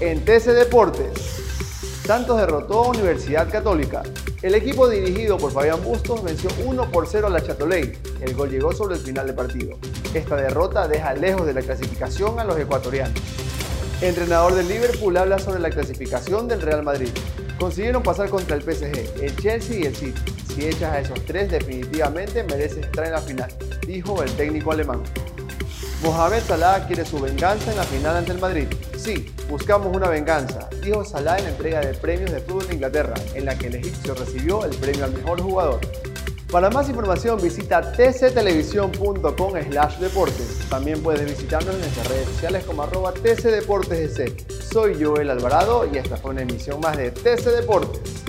en TC Deportes. Santos derrotó a Universidad Católica. El equipo dirigido por Fabián Bustos venció 1 por 0 a la Chatoley. El gol llegó sobre el final del partido. Esta derrota deja lejos de la clasificación a los ecuatorianos. Entrenador del Liverpool habla sobre la clasificación del Real Madrid. Consiguieron pasar contra el PSG, el Chelsea y el City. Si echas a esos tres, definitivamente mereces estar en la final, dijo el técnico alemán. Mohamed Salah quiere su venganza en la final ante el Madrid. Sí, buscamos una venganza, dijo Salah en la entrega de premios de fútbol de Inglaterra, en la que el egipcio recibió el premio al mejor jugador. Para más información visita tctelevisión.com slash deportes. También puedes visitarnos en nuestras redes sociales como arroba. Soy Joel Alvarado y esta fue una emisión más de TC Deportes.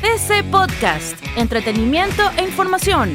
TC Podcast, entretenimiento e información,